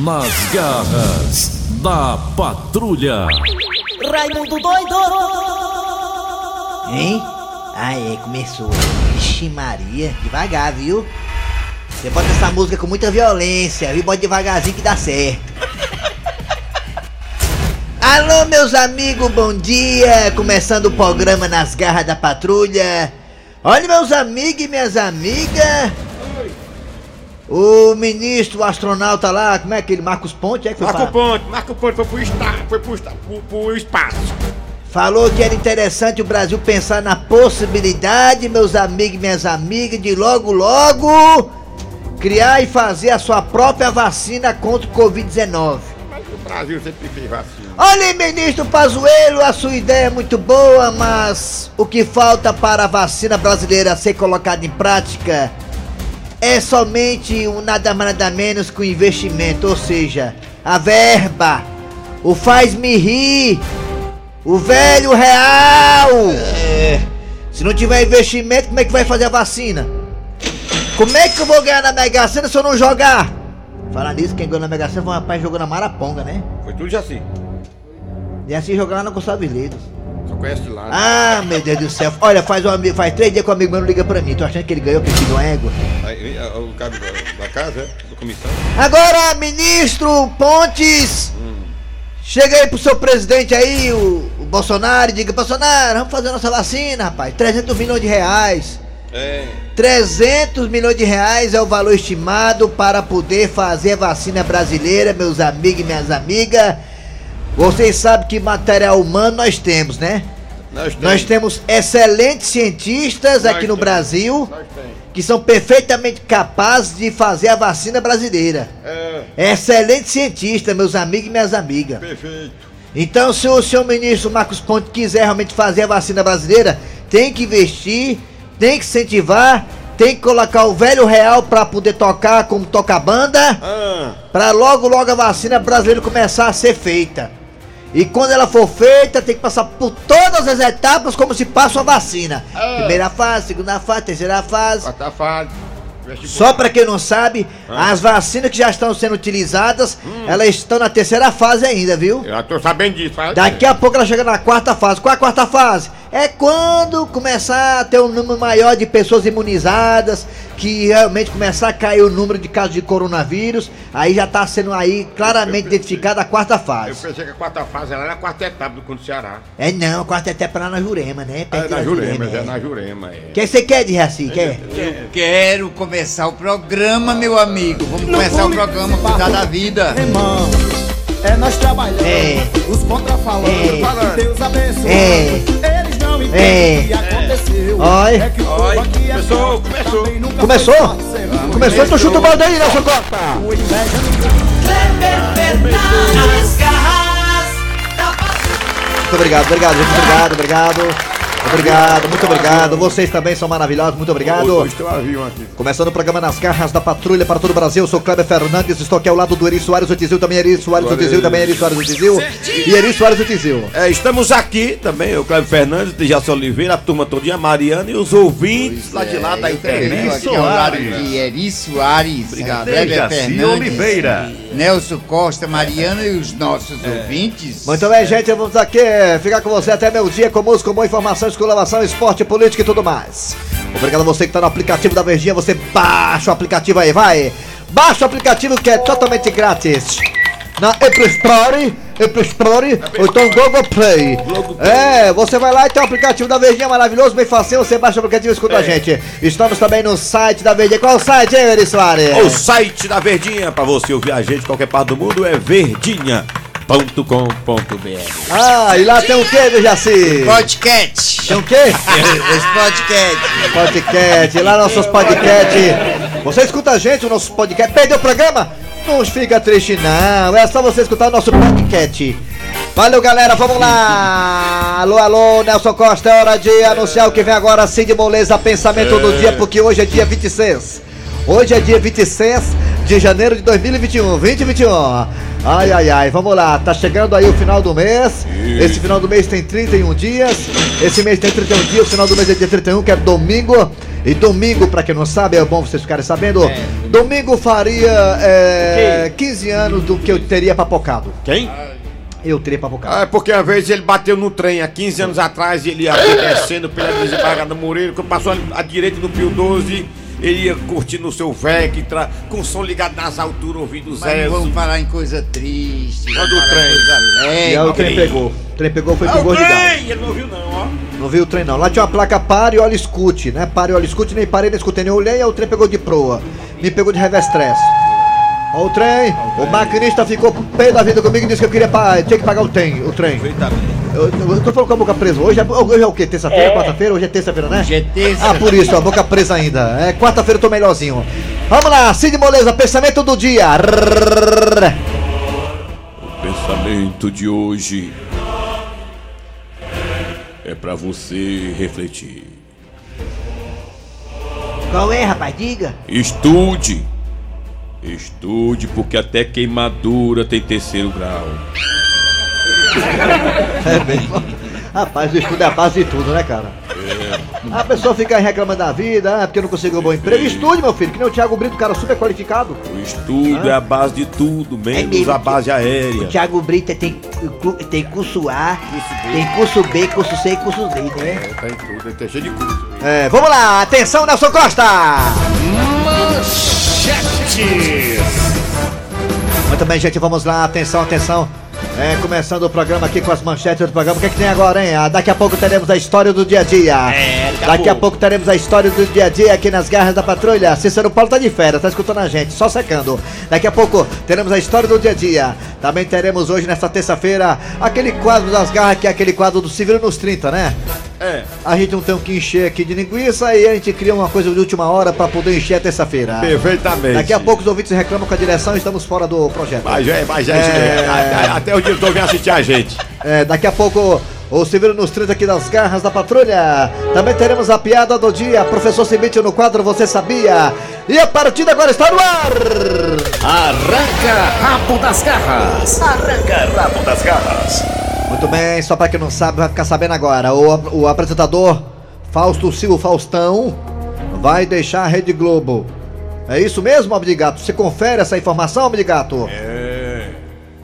Nas garras da patrulha. Raimundo doido! Hein? É, começou. Vixe Maria, devagar, viu? Você bota essa música com muita violência, viu? Bota devagarzinho que dá certo. Alô, meus amigos, bom dia! Começando o programa Nas Garras da Patrulha. Olha, meus amigos e minhas amigas. O ministro, o astronauta lá, como é que ele? Marcos Ponte, é que foi Marco pra- Ponte, Marco Ponte foi pro, esta, foi pro, esta, pro, pro espaço. Falou que era interessante o Brasil pensar na possibilidade, meus amigos e minhas amigas, de logo logo criar e fazer a sua própria vacina contra o Covid-19. Mas o Brasil sempre fez vacina. Olha, aí, ministro Pazuello, a sua ideia é muito boa, mas o que falta para a vacina brasileira ser colocada em prática é somente um nada mais nada menos que um investimento, ou seja, a verba, o faz-me rir, o velho real. É, se não tiver investimento, como é que vai fazer a vacina? Como é que eu vou ganhar na Mega Sena se eu não jogar? Falar nisso, quem ganhou na Mega Sena foi um rapaz jogando na Maraponga, né? Foi tudo já assim. E assim jogar lá na Gonçalves Leiros. Conhece lá. né? Ah, meu Deus do céu. Olha, faz um faz três dias que o amigo meu não liga pra mim. Tô achando que ele ganhou, que ele pediu uma égua. Aí, aí, o cara da, casa, é? Da comissão. Agora, ministro Pontes, chega aí pro seu presidente aí, o, o Bolsonaro, e diga, Bolsonaro, vamos fazer nossa vacina, rapaz. 300 milhões de reais. É. 300 milhões de reais é o valor estimado para poder fazer a vacina brasileira, meus amigos e minhas amigas. Vocês sabem que material humano nós temos, né? Nós temos. Nós temos excelentes cientistas Nós aqui no temos. Brasil que são perfeitamente capazes de fazer a vacina brasileira. É. Excelentes cientistas, meus amigos e minhas amigas. Perfeito. Então, se o senhor ministro Marcos Ponte quiser realmente fazer a vacina brasileira, tem que investir, tem que incentivar, tem que colocar o velho real para poder tocar como toca banda, Ah. para logo logo a vacina brasileira começar a ser feita. E quando ela for feita, tem que passar por todas as etapas como se passa a vacina. Ah. Primeira fase, segunda fase, terceira fase. Quarta fase. Só para quem não sabe, as vacinas que já estão sendo utilizadas, elas estão na terceira fase ainda, viu? Eu já tô sabendo disso. Daqui a pouco ela chega na quarta fase. Qual é a quarta fase? É quando começar a ter um número maior de pessoas imunizadas, que realmente começar a cair o número de casos de coronavírus, aí já tá sendo aí claramente identificada a quarta Eu fase. pensei que a quarta fase era a quarta etapa do Conto Ceará. É não, a quarta etapa é lá na Jurema, né? É Perto na Jurema, é. é na Jurema. É. O que você quer de Raci? Quer? Eu quero começar o programa, meu amigo. Vamos começar o programa Cuidar da Vida. Irmão, é nós trabalhando, É. os contra falando, É. Deus abençoe. É. É. o que aconteceu. Oi. É que o povo Oi. aqui Começou, começou. Começou? Começou, então chuta o balde aí, Nelson Costa! Da Muito obrigado, obrigado, gente. Obrigado, obrigado. Obrigado, muito obrigado. Vocês também são maravilhosos, muito obrigado. Um. Começando o programa Nas Garras da Patrulha para todo o Brasil, eu sou Kleber Fernandes, estou aqui ao lado do Eri Soares, o Tizil, também Eri Soares, o Tizil, também Eri Soares, o Tizil, e Eri Soares, o Tizil. É, estamos aqui também, o Cleber Fernandes, de Jaci Oliveira, a turma todinha, a Mariana e os ouvintes lá de lá da Eu internet. ao lado de Eri Soares, Obrigado. Kleber Fernandes, Oliveira. Nelson Costa, Mariana e os nossos ouvintes. Muito bem, gente, vamos aqui ficar com você até meu dia com música, com boa informação, exclamação, esporte, política e tudo mais. Obrigado a você que está no aplicativo da Verdinha, você baixa o aplicativo aí, vai. Baixa o aplicativo que é totalmente grátis. Na Apple Store, Apple Store, ou então Google Play. É, você vai lá e tem o aplicativo da Verdinha maravilhoso, bem facinho, você baixa o aplicativo e escuta a gente. Estamos também no site da Verdinha. Qual é o site, hein, Eri Soares? O site da Verdinha, para você ouvir a gente em qualquer parte do mundo, é verdinha.com.br. Ah, e lá tem o que, meu Jaci? Podcast. Tem o quê? Os podcasts. Podcast, lá nossos podcasts. Você escuta a gente, o nosso podcast. Perdeu o programa? Não fica triste, não. É só você escutar o nosso podcast. Valeu, galera. Vamos lá. Alô, alô, Nelson Costa. É hora de anunciar o que vem agora. Cid Moleza, pensamento do dia, porque hoje é dia 26. Hoje é dia 26 de janeiro de 2021. 2021. Ai, ai, ai. Vamos lá. Tá chegando aí o final do mês. Esse final do mês tem 31 dias. Esse mês tem 31 dias. O final do mês é dia 31, que é domingo. E domingo, pra quem não sabe, é bom vocês ficarem sabendo. Domingo faria é, 15 anos do que eu teria papocado. Quem? Eu teria papocado. Ah, é porque uma vez ele bateu no trem há 15 anos atrás e ele ia descendo pela desembargada Moreira, quando passou à direita no Pio 12, ele ia curtindo o seu Vectra, com o som ligado nas alturas, ouvindo o Zé. vamos falar em coisa triste. Vamos o trem. Coisa E aí alegre. o trem pegou. O trem pegou, foi Ah, pro o Gordo trem! Ele não ouviu não, ó. Não viu o trem não. Lá tinha uma placa pare e olha escute, né? Pare e olha escute, nem parei, nem escutei, nem olhei, aí o trem pegou de proa. Me pegou de revestress. Ó o trem, o maquinista ficou pé da vida comigo e disse que eu queria tinha que pagar o trem, o trem. Eu, eu, tô falando com a boca presa. Hoje é, hoje é o quê? Terça-feira, quarta-feira? Hoje é terça-feira, né? Hoje é terça. Ah, por isso, a boca presa ainda. É quarta-feira eu tô melhorzinho. Vamos lá, Cid Moleza, pensamento do dia. Pensamento de hoje é pra você refletir. Qual é, rapaz? Diga. Estude. Estude, porque até queimadura tem terceiro grau. É mesmo. Rapaz, o estudo é a base de tudo, né, cara? A pessoa fica reclamando da vida, ah, porque não conseguiu um bom emprego. Estude, meu filho, que nem o Thiago Brito, cara super qualificado. O estudo é a base de tudo, menos mesmo. a base aérea. Thiago Brito tem, tem curso A, tem curso B, curso C e curso D, né? Tá em tudo, tá cheio de curso. É, vamos lá, atenção, Nelson Costa! Muito bem, gente, vamos lá, atenção, atenção. É, começando o programa aqui com as manchetes do programa. O que, é que tem agora, hein? Ah, daqui a pouco teremos a história do dia a dia. É, daqui a pouco teremos a história do dia a dia aqui nas garras da patrulha. Cícero Paulo tá de férias, tá escutando a gente, só secando. Daqui a pouco teremos a história do dia a dia. Também teremos hoje, nesta terça-feira, aquele quadro das garras, que é aquele quadro do Civil nos 30, né? É, A gente não tem o que encher aqui de linguiça e a gente cria uma coisa de última hora pra poder encher a terça-feira. perfeitamente. Daqui a pouco os ouvintes reclamam com a direção e estamos fora do projeto. Mas é, mas é, isso É. mesmo. Até- Até o diretor vem assistir a gente. É, daqui a pouco o Civil nos 30 aqui das garras da patrulha. Também teremos a piada do dia, professor Cimite no quadro Você Sabia? E a partida agora está no ar! Arranca rabo das garras. Arranca rabo das garras. Muito bem, só pra quem não sabe, vai ficar sabendo agora. O, o apresentador Fausto Silva Faustão vai deixar a Rede Globo. É isso mesmo, Abdigato? Você confere essa informação, Abdigato?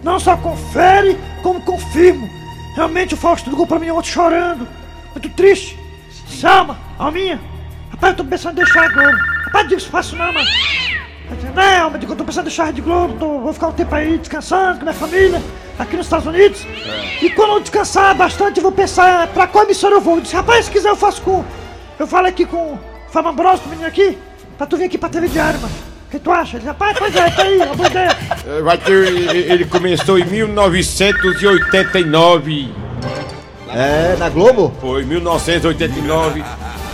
Não só confere, como confirmo. Realmente o Fausto ligou pra mim ontem chorando. Muito triste. Salma, Alminha. Rapaz, eu tô pensando em deixar a Globo. Rapaz, diga isso fácil não, mano. Não, mas digo, eu tô pensando em a Rede Globo. Tô, vou ficar um tempo aí descansando com minha família. Aqui nos Estados Unidos. E quando eu descansar bastante, eu vou pensar pra qual emissora eu vou. Eu disse, rapaz, se quiser eu faço com... Eu falo aqui com o Fábio Ambrosio, o menino aqui. Pra tu vir aqui pra TV Diário, mano. O que tu acha? Ele disse, rapaz, pois é, tá aí, uma boa ideia. É, Vai ter, ele começou em 1989. É, na Globo? Foi 1989.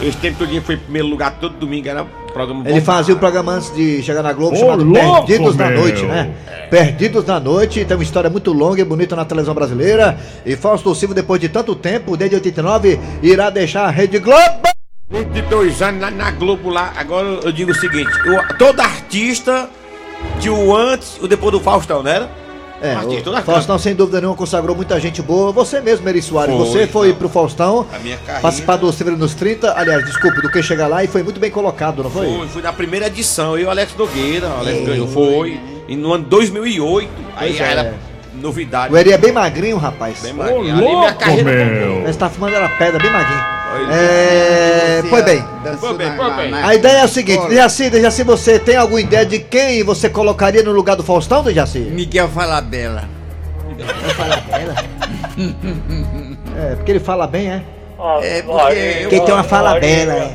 Esse tempo todinho foi em primeiro lugar todo domingo, era programa. Ele fazia o programa antes de chegar na Globo Ô, chamado louco, Perdidos na meu. Noite, né? Perdidos na Noite, tem uma história muito longa e bonita na televisão brasileira. E Fausto Silva, depois de tanto tempo, desde 89, irá deixar a Rede Globo. 22 anos na, na Globo lá. Agora eu digo o seguinte: eu- todo artista tinha o antes e o depois do Faustão, não era? É, o Faustão, sem dúvida nenhuma, consagrou muita gente boa. Você mesmo, Eri Soares, Foi, você foi não. pro Faustão, A minha carreira- participar do Severo nos 30, aliás, desculpe, do que chegar lá, e foi muito bem colocado, não foi? Foi, fui na primeira edição, eu e o Alex Nogueira, o Alex ganhou, foi. E no ano 2008, aí Pois é. era novidade. O Eri é bem magrinho, rapaz. Bem Ô, magrinho. Ali minha louco, carreira meu. Mas tá fumando era pedra, bem magrinho. É. Pois bem. Foi bem, foi bem. A ideia é a seguinte, Jaci, Jaci, você tem alguma ideia de quem você colocaria no lugar do Faustão, do Jaci? Miguel Falabella. É, porque ele fala bem, é? É porque Quem tem uma fala bela, é.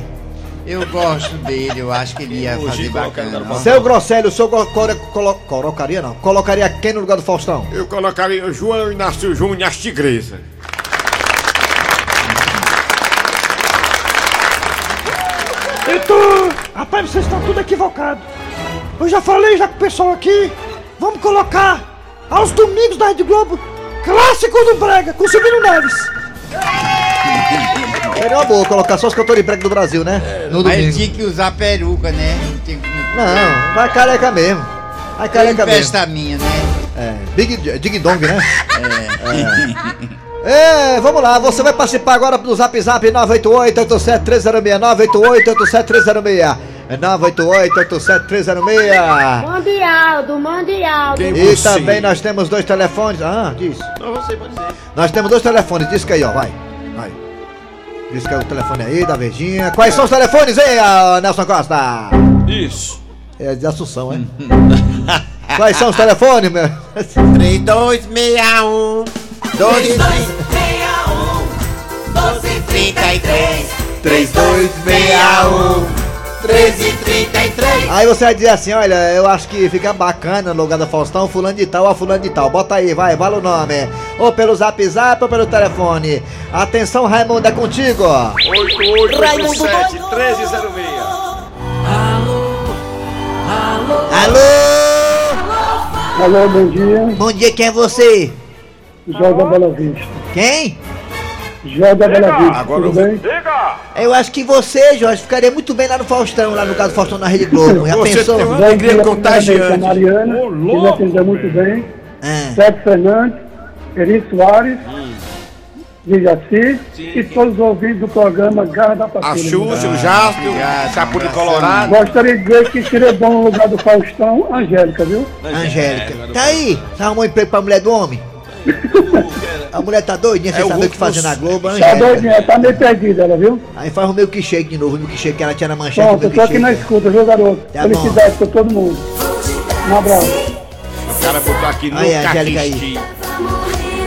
eu gosto dele, eu acho que ele ia fazer bacana. Seu Grosselio, o senhor colo- colo- colo- colocaria não? Colocaria quem no lugar do Faustão? Eu colocaria o João Inácio Júnior as Tigresa. Tô. Rapaz, vocês estão tudo equivocados. Eu já falei já com o pessoal aqui. Vamos colocar aos domingos da Rede Globo Clássico do Brega com Silvino Neves. Seria uma boa colocar só os cantores brega do Brasil, né? No Mas ele domingo. tinha que usar peruca, né? Tinha que- Não, vai careca mesmo. Vai careca mesmo. festa minha, né? É, Big Dig Dong, né? É, vamos lá, você vai participar agora do Zap Zap 988-87306, 988-87306, é 988-87306. Mande Aldo, mande Aldo. Quem E você? também nós temos dois telefones, ah, diz. Não, você pode dizer. Nós temos dois telefones, diz que aí, ó, vai, vai. Diz que é o telefone aí da Verdinha. Quais são os telefones, hein, Nelson Costa? Isso. É de Assunção, é? Quais são os telefones, meu? 3261 12 1233 3261 1333 Aí você vai dizer assim, olha, eu acho que fica bacana no lugar do Faustão, fulano de tal ou fulano de tal. Bota aí, vai, fala o nome. Ou pelo zap zap ou pelo telefone. Atenção, Raimundo, é contigo. 8887 1306. Alô? Alô, bom dia. Bom dia, quem é você? Joga Bela Vista. Quem? Joga Bela Vista, Agora tudo eu bem? Eu acho que você, Jorge, ficaria muito bem lá no Faustão, lá no caso do Faustão na Rede Globo. Já Você pensou? tem uma- alegria contagiante. a Mariana, que me atendeu muito bem. Ah, Sérgio Fernandes, Eri Soares, Dijaci e todos os ouvintes do programa Garra da A Patrulha. Xuxa, o Jaspion, Chapuri Colorado. Gostaria de dizer que seria bom no lugar do Faustão, Angélica, viu? Angélica. Tá aí? Você arrumou um emprego pra mulher do homem? A mulher tá doidinha, sem É o saber o que fazer na Globo, Tá Angélica. doidinha, tá meio perdida ela, viu? Aí faz o milkshake de novo, o milkshake que ela tinha na manchete do Pronto, eu tô aqui na escuta, viu, garoto? Tá Felicidade pra todo mundo. Um abraço. O cara botou aqui no Aí, Angélica aí.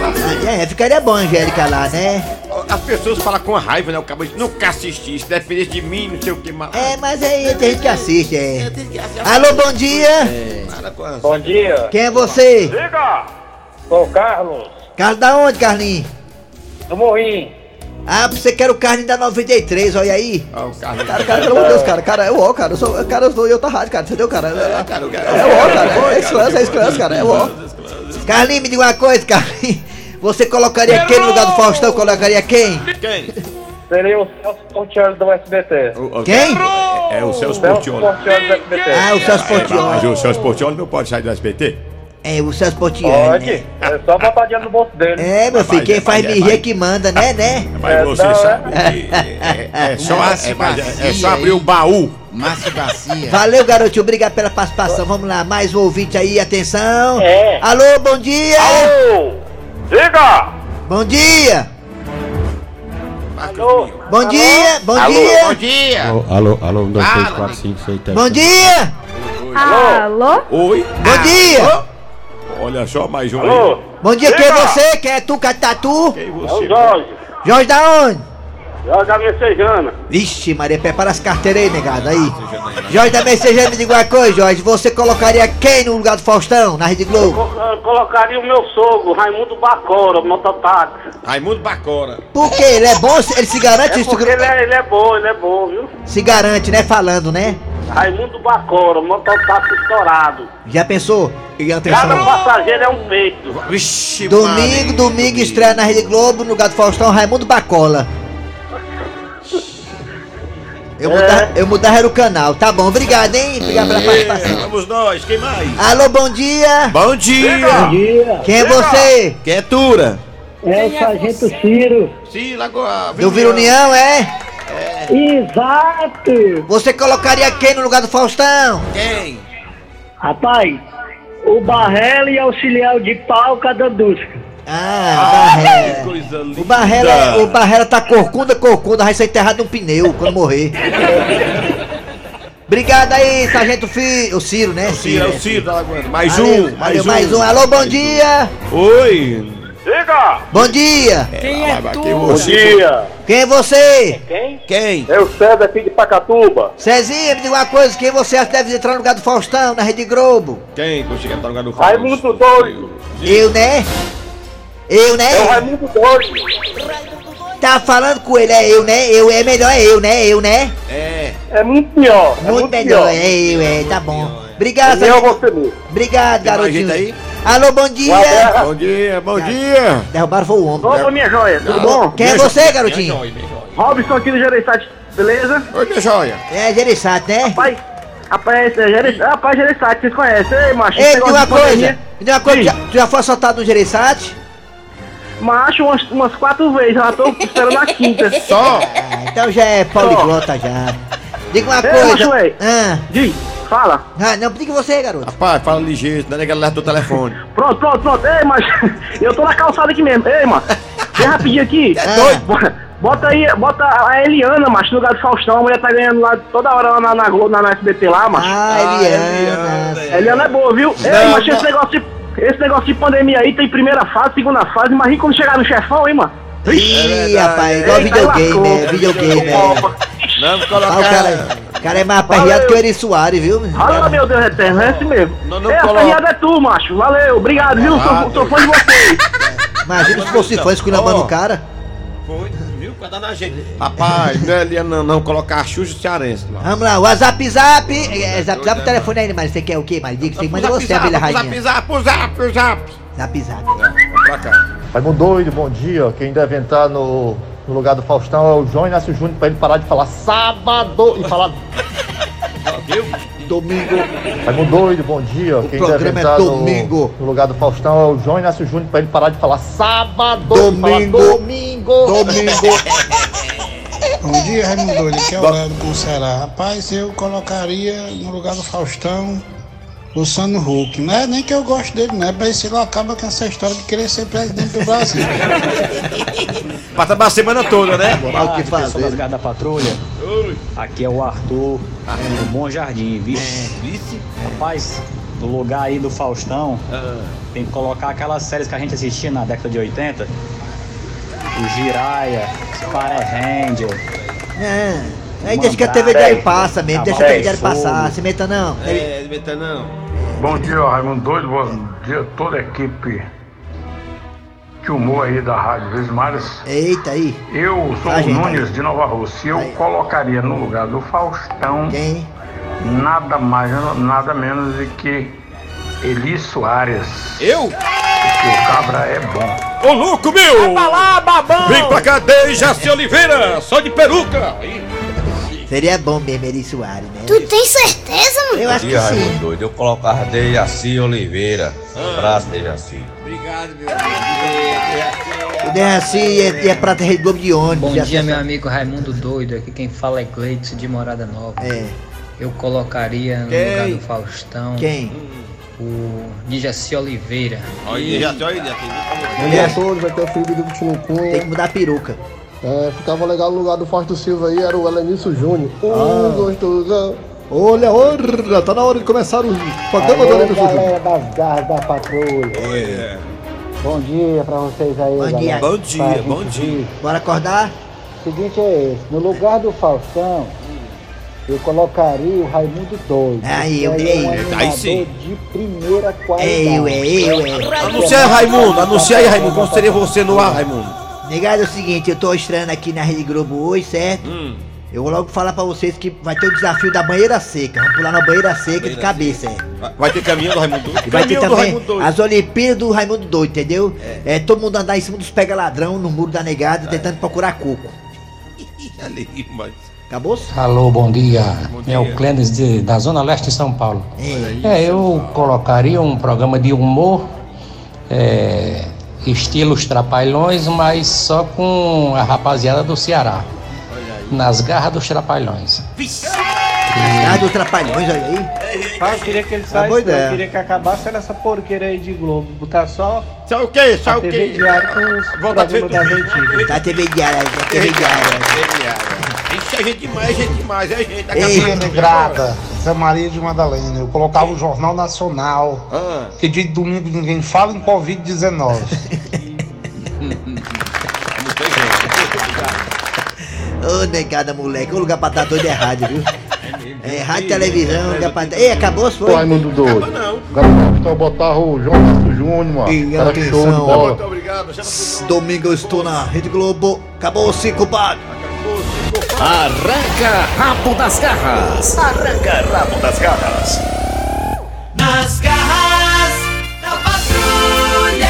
Ah, é, ficaria bom a Angélica lá, né? As pessoas falam com raiva, né? O cabo diz, nunca assisti, se dependesse de mim, não sei o que mais. É, mas aí tem gente que assiste, é. Alô, bom dia! As- Bom dia, Quem é você? Diga! Sou o Carlos, Carlos da onde, Carlinhos? do Morrinho. Ah, você quer o Carlinhos da 93, olha aí. Ah, o Carlos. Cara, cara, pelo amor de Deus, cara, cara, é o ó, cara, eu sou, cara, eu sou em outra rádio, cara, entendeu, cara? É, Cara, o cara- é o ó, cara, é exclância, é exclância, cara, é o ó. Carlinhos, me diga uma coisa, Carlinhos. Você colocaria quem no lugar do Faustão? Colocaria quem? Quem? Seria o Celso Portioli do SBT. O- o- Quem? É o Celso Celso Portioli. Portioli do SBT. Ah, o Celso É, mas Portioli. o Celso Portioli não pode sair do SBT? É, o Celso Portioli, Pode, né? é só botar dinheiro no bolso dele. É, meu filho, quem faz vai. rir é que manda, né, né? Mas É, você não, sabe que é, é só, é, é- é só abrir o baú. Márcio Garcia. Valeu, garotinho, obrigado pela participação. Vamos lá, mais um ouvinte aí, atenção. É. Alô, bom dia! Alô! Diga! Bom dia! Alô! Bom dia! Bom dia! Bom dia. Alô, alô, um, dois, três, quatro, cinco, seis, sete. Bom dia! Alô? Oi? Bom dia! Olha só, mais um Alô! aí. Bom dia, quem é você? Quem é tu, Catatu? Quem É o você? Jorge. Jorge da onde? Jorge da Messejana. Vixe, Maria, prepara as carteiras aí, negado, aí. Jorge da Messejana, me diga uma coisa, Jorge. Você colocaria quem no lugar do Faustão, na Rede Globo? Co- Colocaria o meu sogro, Raimundo Bacora, mototáxi. Raimundo Bacora. Por quê? Ele é bom? Ele se garante? É isso- porque ele é, ele é bom, ele é bom, viu? Se garante, né? Falando, né? Raimundo Bacora, mototáxi estourado. Já pensou? E Cada atenção. passageiro é um peito. Vixe, Domingo, domingo, estreia na Rede Globo, no lugar do Faustão, Raimundo Bacola. Eu, mudar, eu mudar era o canal. Tá bom, obrigado, hein? Obrigado pela É, participação. vamos nós, quem mais? Alô, bom dia! Bom dia! dia. Quem é você? Quem é Tura? É o Sargento Ciro. Sim, Lagoa. Do Vila União, é? Exato. Você colocaria quem no lugar do Faustão? Quem? Rapaz, o Barrela e auxiliar de pau cada dusca. Ah, o Barrela. Coisa linda. O Barrela, é- o Barrela tá corcunda, corcunda, vai ser enterrado num pneu quando morrer. Obrigado aí, Sargento Fi... O Ciro, né? Ciro, é o Ciro da Lagoa. Mais Valeu, um, valeu, mais um. mais um. Alô, bom dia! Oi. Diga! Bom dia! Quem é tu? Bom dia! Quem é você? Quem? Quem? É o César aqui de Pacatuba. Cezinha, me diga uma coisa, quem você acha que deve entrar no lugar do Faustão, na Rede Globo? Quem? Quando chegar no lugar do Raimundo doido. Eu, né? Eu, né? É o Raimundo doido. Tá falando com ele, é eu, né? Eu, é melhor é eu, né? Eu, né? É. É muito pior. É Muito muito melhor, pior. é eu, é, tá bom. Obrigado, mesmo. Obrigado, Tem mais garotinho. gente aí? Alô, bom dia! Bom dia, bom dia. Derrubaram foi o homem. Opa, minha joia, tudo bom? Quem é você, garotinho? minha joia, minha joia. Robson aqui do Gereissati, beleza? Oi, minha joia. É, Gereissati, né? Rapaz, rapaz, é Gereissati, rapaz, Gereissati, vocês conhecem, ei, macho? Ei, me uma coisa. Me diga uma coisa, já, tu já foi assaltado no Gereissati? Macho, umas, umas quatro vezes, já tô esperando a quinta. Só? Ah, então já é poliglota já. Diga uma Ei, coisa. macho. Ah, Diz, fala. ah, não, diga você, garoto. Rapaz, fala ligeiro, não é que ela leva teu telefone. Pronto, pronto, pronto. Ei, mas eu tô na calçada aqui mesmo. Ei, mano, vem rapidinho aqui. É doido? Bo- Bota aí, bota a Eliana, macho, no lugar do Faustão. A mulher tá ganhando lá toda hora lá na, na Globo, na, na SBT lá, macho. Ah, Eliana. A Eliana é boa, viu? Ei, Não, macho, não. esse negócio, de, esse negócio de pandemia aí tem primeira fase, segunda fase, mas e quando chegar no chefão, hein, mano? Ih, rapaz, igual Eita, videogame, lascou. é, videogame, é. Não, Ah, o colocar. cara, o cara é mais aperreado que o Eri Soares, viu? Fala, meu Deus eterno, é esse mesmo. Não, não Ei, a coloca. ferreada é tu, macho. Valeu, obrigado, viu? Sou, sou fã de vocês. Imagina se fosse fã esculhambando o cara. Foi, viu? Vai dar na gente. Rapaz, não é Eliana, não, não, colocar a Xuxa cearense lá. Vamos lá, o Zap Zap. É, zap Zap o telefone aí, mas você quer o quê, mas diga, você manda você, abelha rainha. Zap, zap, zap, zap. Zap Zap. Vai pra cá. Raimundo doido, bom dia. Quem deve entrar no, no lugar do Faustão é o João Inácio Júnior pra ele parar de falar sábado e falar Domingo. Raimundo doido, bom dia. Quem deve programa é entrar no, domingo. no lugar do Faustão é o João Inácio Júnior pra ele parar de falar sábado Domingo. e falar domingo. Domingo. Bom dia, Raimundo Doido. Aqui é o Léo do Pulseira. Rapaz, eu colocaria no lugar do Faustão Luciano Huck. Não é nem que eu gosto dele, não é pra esse lá acaba com essa história de querer ser presidente do Brasil. Pra trabalhar a semana toda, né? o que fazer. Pessoal das garras da patrulha. Aqui é o Arthur, do Bom Jardim, vice. Vice? Rapaz, no lugar aí do Faustão, tem que colocar aquelas séries que a gente assistia na década de 80. O Jiraya, Power Ranger. É. Aí deixa que a TV diário passa mesmo, deixa a TV diário passar, se meta não. É, não meta não. Bom dia, Raimundo Doido. Bom dia a toda a equipe de humor aí da Rádio Vesmares. Eita aí. Eu sou o gente, Nunes de Nova Rússia. Eu colocaria no lugar do Faustão Quem? nada mais, nada menos do que Eli Soares. Eu? Porque o cabra é bom. Ô louco meu! Vai pra lá, babão! Vem pra cá, Dejaci Oliveira, só de peruca! Seria bom mesmo, Eri Soares, né? Tu tem certeza, mano? Eu acho que Dia, sim. Raimundo doido. Eu colocava Dejaci Oliveira. Ah. Abraço, Dejaci. Obrigado, meu O Dejaci é, é pra Rede Globo de ônibus. Bom dia, meu amigo Raimundo Doido. Aqui quem fala é Gleitson de Morada Nova. É. Eu colocaria no Quem? lugar do Faustão Quem? o Dijaci Oliveira. Olha, Dejaci, olha, Dejaci. Bom dia a todos, vai ter o filho do Tinucum. Tem que mudar a peruca. É, ficava legal no lugar do Fausto Silva aí, era o Elenício Júnior. Um Ah. gostosão. Olha, olha, tá na hora de começar o programa do Elenício Júnior. das garras da patrulha. Bom dia pra vocês aí, Bom galera. dia. Bom dia, bom dia. Bora acordar? O seguinte é esse, no lugar do Faustão, eu colocaria o Raimundo Doido. Aí, eu, Ele é um Aí sim. de primeira qualidade. É eu, é eu, é. Anuncia aí, Raimundo, anuncia aí, Raimundo, como seria você no ar, Raimundo? Negado é o seguinte, eu tô estreando aqui na Rede Globo hoje, certo? Hum. Eu vou logo falar pra vocês que vai ter o desafio da banheira seca. Vamos pular na banheira seca de cabeça, é. Vai- ter caminhão do Raimundo Doido? Vai ter também as Olimpíadas do Raimundo Doido, entendeu? É. todo mundo andar em cima dos pega-ladrão no muro da negada tentando procurar coco. Ali, mas... Acabou? Alô, bom dia. dia. É o Clênis de- da Zona Leste de São Paulo. É. É, eu colocaria um programa de humor, é, estilos trapalhões, mas só com a rapaziada do Ceará. Nas garras dos trapalhões. Ah, dos trapalhões, olha aí. Ah, eu queria que ele Uma saísse, eu ideia. queria que acabasse nessa porqueira aí de Globo. Botar só Só o quê? Só o TV quê? diário com os Volta a programas TV das antigas. Tá TV diária, tá TV Isso é gente demais, é gente demais, é gente. Daqui Ei, Negrada, Zé Maria de Madalena. Eu colocava o Jornal Nacional. Ah. Que dia de domingo ninguém fala em Covid-19. Ô, negada, moleque. O lugar pra estar doido é rádio, viu? É, rádio e televisão, lugar pra... Ei, acabou, foi? Raimundo doido. Agora então botava o João Júnior, mano. E Era show de atenção, bola. Muito obrigado. Domingo eu estou na Rede Globo. Acabou-se, compadre. Arranca rabo das garras. Arranca rabo das garras. Nas garras da patrulha.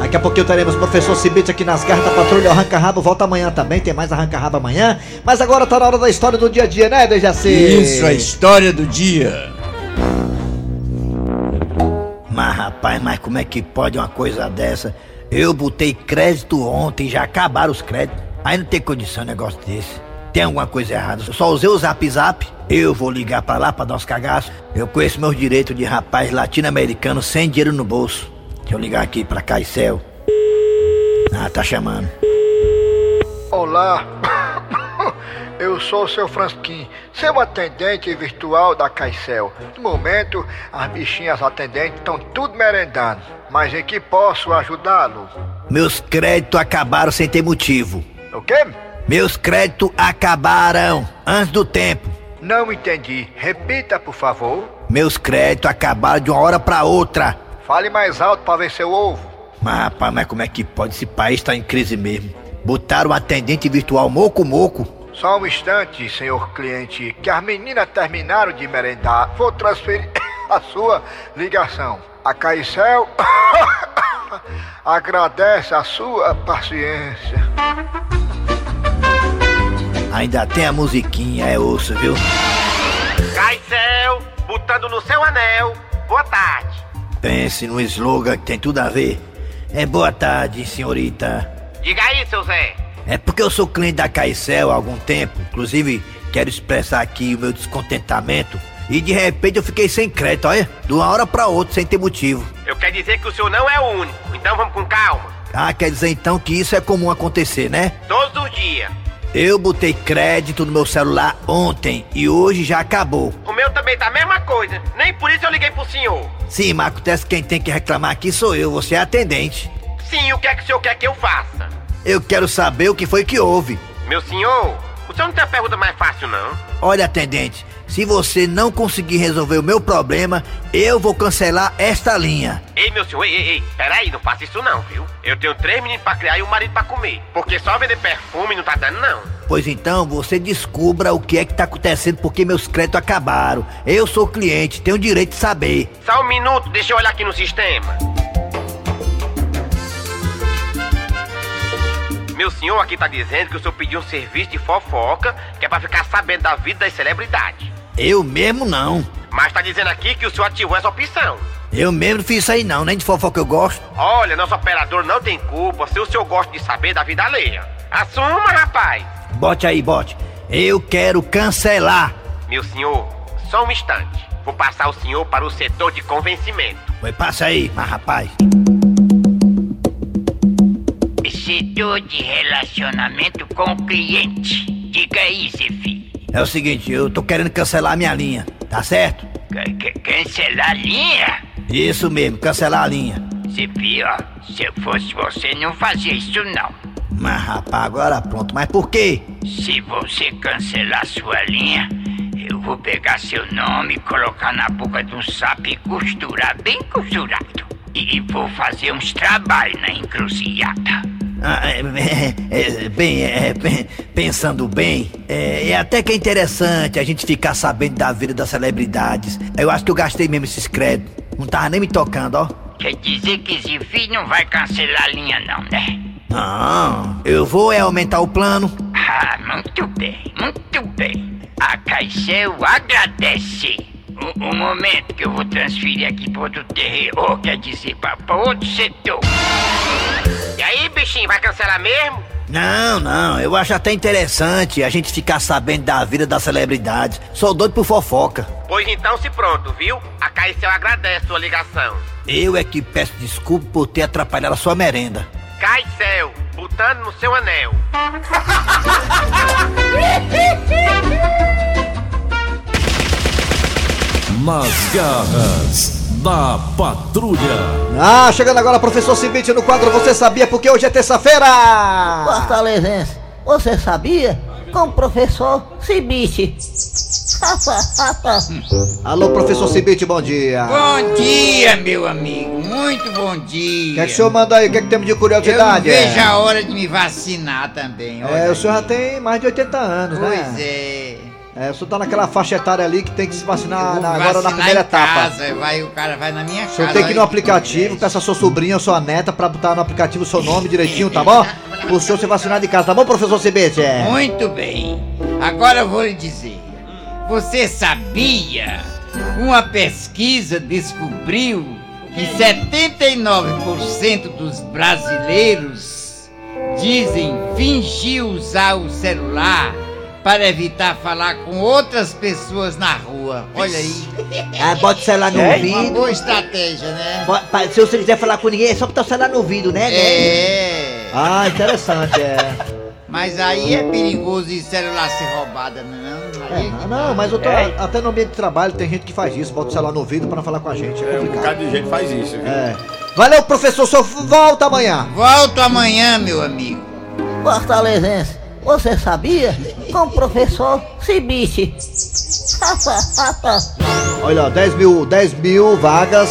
Daqui a pouquinho teremos professor Cibite aqui nas garras da patrulha Arranca Rabo. Volta amanhã também, tem mais Arranca Rabo amanhã. Mas agora tá na hora da história do dia a dia, né, Dejaci? Isso, a história do dia. Mas rapaz, mas como é que pode uma coisa dessa? Eu botei crédito ontem, já acabaram os créditos. Aí não tem condição negócio desse. Tem alguma coisa errada. Eu só usei o zap zap. Eu vou ligar pra lá pra dar uns cagaços. Eu conheço meus direitos de rapaz latino-americano sem dinheiro no bolso. Deixa eu ligar aqui pra Caicel. Ah, tá chamando. Olá, eu sou o seu Fransquim, seu atendente virtual da Caicel. No momento, as bichinhas atendentes estão tudo merendando, mas em que posso ajudá-lo? Meus créditos acabaram sem ter motivo. O quê? Meus créditos acabaram antes do tempo. Não entendi. Repita, por favor. Meus créditos acabaram de uma hora pra outra. Fale mais alto pra ver se eu ouvo. Mas rapaz, mas como é que pode? Esse país tá em crise mesmo. Botaram um atendente virtual moco moco. Só um instante, senhor cliente, que as meninas terminaram de merendar. Vou transferir a sua ligação. A Caicel agradece a sua paciência. Ainda tem a musiquinha, é osso, viu? Caicel, botando no seu anel. Boa tarde. Pense no slogan que tem tudo a ver. É boa tarde, senhorita. Diga aí, seu Zé. É porque eu sou cliente da Caicel há algum tempo, inclusive quero expressar aqui o meu descontentamento. E de repente eu fiquei sem crédito, olha, de uma hora pra outra, sem ter motivo. Eu quero dizer que o senhor não é o único, então vamos com calma. Ah, quer dizer então que isso é comum acontecer, né? Todos os dias. Eu botei crédito no meu celular ontem e hoje já acabou. O meu também tá a mesma coisa. Nem por isso eu liguei pro senhor. Sim, mas acontece que quem tem que reclamar aqui sou eu, você é atendente. Sim, o que é que o senhor quer que eu faça? Eu quero saber o que foi que houve. Meu senhor, o senhor não tem a pergunta mais fácil, não? Olha, atendente, se você não conseguir resolver o meu problema, eu vou cancelar esta linha. Ei, meu senhor, ei, ei, ei, peraí, não faça isso não, viu? Eu tenho três meninos pra criar e um marido pra comer. Porque só vender perfume não tá dando, não. Pois então, você descubra o que é que tá acontecendo porque meus créditos acabaram. Eu sou cliente, tenho o direito de saber. Só um minuto, deixa eu olhar aqui no sistema. Meu senhor aqui tá dizendo que o senhor pediu um serviço de fofoca que é pra ficar sabendo da vida das celebridades. Eu mesmo não. Mas tá dizendo aqui que o senhor ativou essa opção. Eu mesmo não fiz isso aí não, nem de fofoca eu gosto. Olha, nosso operador não tem culpa se o senhor gosta de saber da vida alheia. Assuma, rapaz. Bote aí, bote. Eu quero cancelar. Meu senhor, só um instante. Vou passar o senhor para o setor de convencimento. Foi, passa aí, mas rapaz. Setor de relacionamento com o cliente. Diga aí, Zefi. É o seguinte, eu tô querendo cancelar a minha linha, tá certo? Cancelar a linha? Isso mesmo, cancelar a linha. Zefi, ó, se eu fosse você, não fazia isso não. Mas rapaz, agora pronto, mas por quê? Se você cancelar sua linha, eu vou pegar seu nome, colocar na boca do sapo e costurar bem costurado. E vou fazer uns trabalhos na encruzilhada. Ah, é, é, é, bem, é, bem, pensando bem, é, é, até que é interessante a gente ficar sabendo da vida das celebridades. Eu acho que eu gastei mesmo esses créditos. Não tava nem me tocando, ó. Quer dizer que esse filho não vai cancelar a linha não, né? Não, eu vou é aumentar o plano. Ah, muito bem, muito bem. A Caicel agradece. Um, um, momento que eu vou transferir aqui para outro terreno, ou quer dizer, para outro setor. E aí, bichinho, vai cancelar mesmo? Não, não, eu acho até interessante a gente ficar sabendo da vida das celebridades. Sou doido por fofoca. Pois então se pronto, viu? A Caicel agradece sua ligação. Eu é que peço desculpa por ter atrapalhado a sua merenda. Caicel, botando no seu anel. Nas garras da patrulha. Ah, chegando agora, professor Cibite no quadro Você Sabia Porque hoje é terça-feira. Fortalezense, você sabia? Com o professor Cibite. Alô, professor Cibite, bom dia. Bom dia, meu amigo. Muito bom dia. O que, é que o senhor manda aí? O que, é que temos de curiosidade? Eu não vejo a hora de me vacinar também. É, o senhor já tem mais de 80 anos, pois né? Pois é. É, o senhor tá naquela faixa etária ali que tem que se vacinar na, agora vacinar na primeira etapa. Casa, vai, o cara vai na minha O senhor casa. tem que ir no aplicativo, peça a sua sobrinha ou sua neta pra botar no aplicativo o seu nome direitinho, tá bom? O senhor se vacinar de casa, tá bom, professor Cibite? É. Muito bem. Agora eu vou lhe dizer. Você sabia? Uma pesquisa descobriu que 79% dos brasileiros dizem fingir usar o celular para evitar falar com outras pessoas na rua. Olha aí. Ah, bota o celular no É ouvido. uma boa estratégia, né? Se você quiser falar com ninguém, é só botar o celular no ouvido, né? né? É. Ah, interessante, é. Mas aí é perigoso e celular ser roubado, não é? Ah, não, mas eu tô, até no ambiente de trabalho tem gente que faz isso, bota o celular no ouvido pra não falar com a gente. É Um complicado. bocado de gente faz isso, viu? É. Valeu, professor, só volta amanhã. Volto amanhã, meu amigo. Fortalezense, você sabia? Com o professor Cibite. Olha, ó, 10 mil, 10 mil vagas.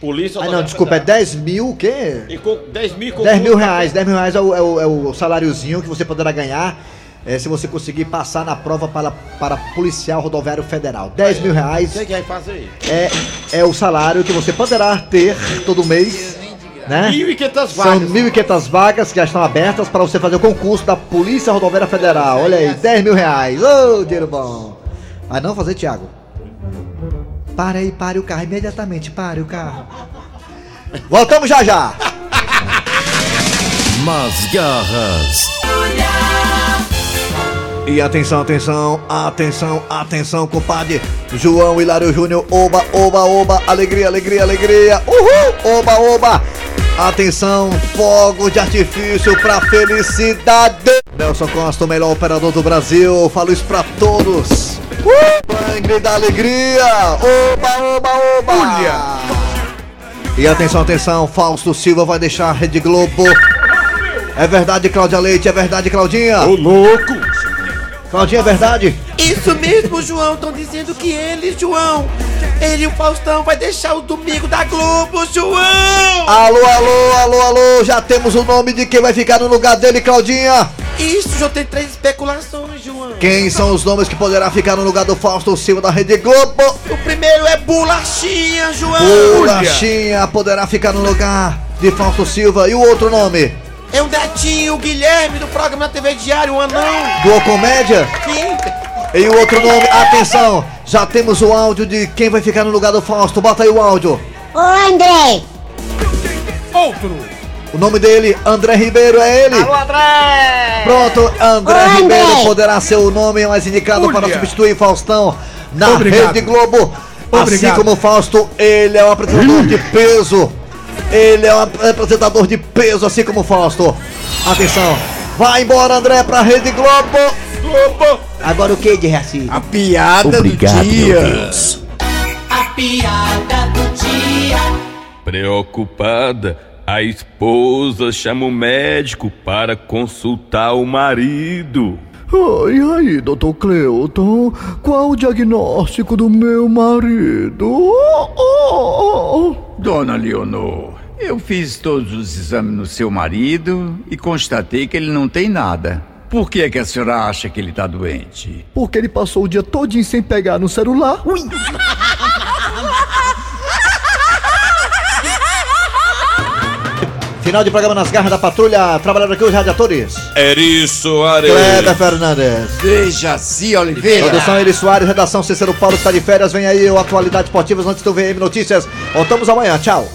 Polícia Ah, não, desculpa, é Federal. 10 mil o quê? E com 10 mil 10 mil reais, 10 mil reais é o, é o, é o saláriozinho que você poderá ganhar é, se você conseguir passar na prova para, para policial rodoviário federal. 10 mil reais Você que vai fazer? é, é o salário que você poderá ter todo mês, né? 1.500 São vagas. 1.500 vagas que já estão abertas para você fazer o concurso da Polícia Rodoviária Federal. Olha aí, 10 mil reais. Ô, dinheiro bom. Vai não fazer, Thiago? Pare aí, pare o carro imediatamente, pare o carro. Voltamos já já. Nas garras E atenção, atenção, atenção, atenção, compadre. João Hilário Júnior, oba, oba, oba, alegria, alegria, alegria. Uhul, oba, oba. Atenção, fogo de artifício pra felicidade. Nelson Costa, o melhor operador do Brasil. Falo isso pra todos. Uh, sangue da alegria. Oba, oba, oba. E atenção, atenção, Fausto Silva vai deixar a Rede Globo. É verdade, Cláudia Leite, é verdade, Claudinha. Ô, louco. Claudinha, é verdade? Isso mesmo, João. Estão dizendo que ele, João, ele e o Faustão vai deixar o domingo da Globo, João! Alô, alô, alô, alô, já temos o nome de quem vai ficar no lugar dele, Claudinha. Isso, já tem três especulações, João. Quem são os nomes que poderá ficar no lugar do Fausto Silva da Rede Globo? O primeiro é Bolachinha, João! Bolachinha poderá ficar no lugar de Fausto Silva. E o outro nome? É o Netinho, o Guilherme, do programa da TV Diário, o Anão. Do Comédia? Sim. E o outro nome, atenção, já temos o áudio de quem vai ficar no lugar do Fausto. Bota aí o áudio. Ô André! Outro. O nome dele, André Ribeiro, é ele? Alô, André! Pronto, André André! Ribeiro poderá ser o nome mais indicado para substituir Faustão na Obrigado. Rede Globo. Assim Obrigado. como o Fausto, ele é um apresentador de peso. Ele é um apresentador de peso, assim como o Fausto. Atenção, vai embora, André, pra Rede Globo. Globo. Agora o que de Raci? A piada Obrigado, do dia. meu Deus. A piada do dia. Preocupada, a esposa chama o médico para consultar o marido. Ah, e aí, doutor Cleuton? Qual o diagnóstico do meu marido? Oh, oh, oh. Dona Leonor, eu fiz todos os exames no seu marido e constatei que ele não tem nada. Por que, é que a senhora acha que ele está doente? Porque ele passou o dia todinho sem pegar no celular. Ui. Final de programa nas garras da patrulha. Trabalhando aqui os radiadores. Eri Soares. Kleber Fernandes. Dejaci Oliveira. Produção Eri Soares, redação Cícero Paulo que está de férias. Vem aí o Atualidades Esportivas antes do VM Notícias. Voltamos amanhã. Tchau.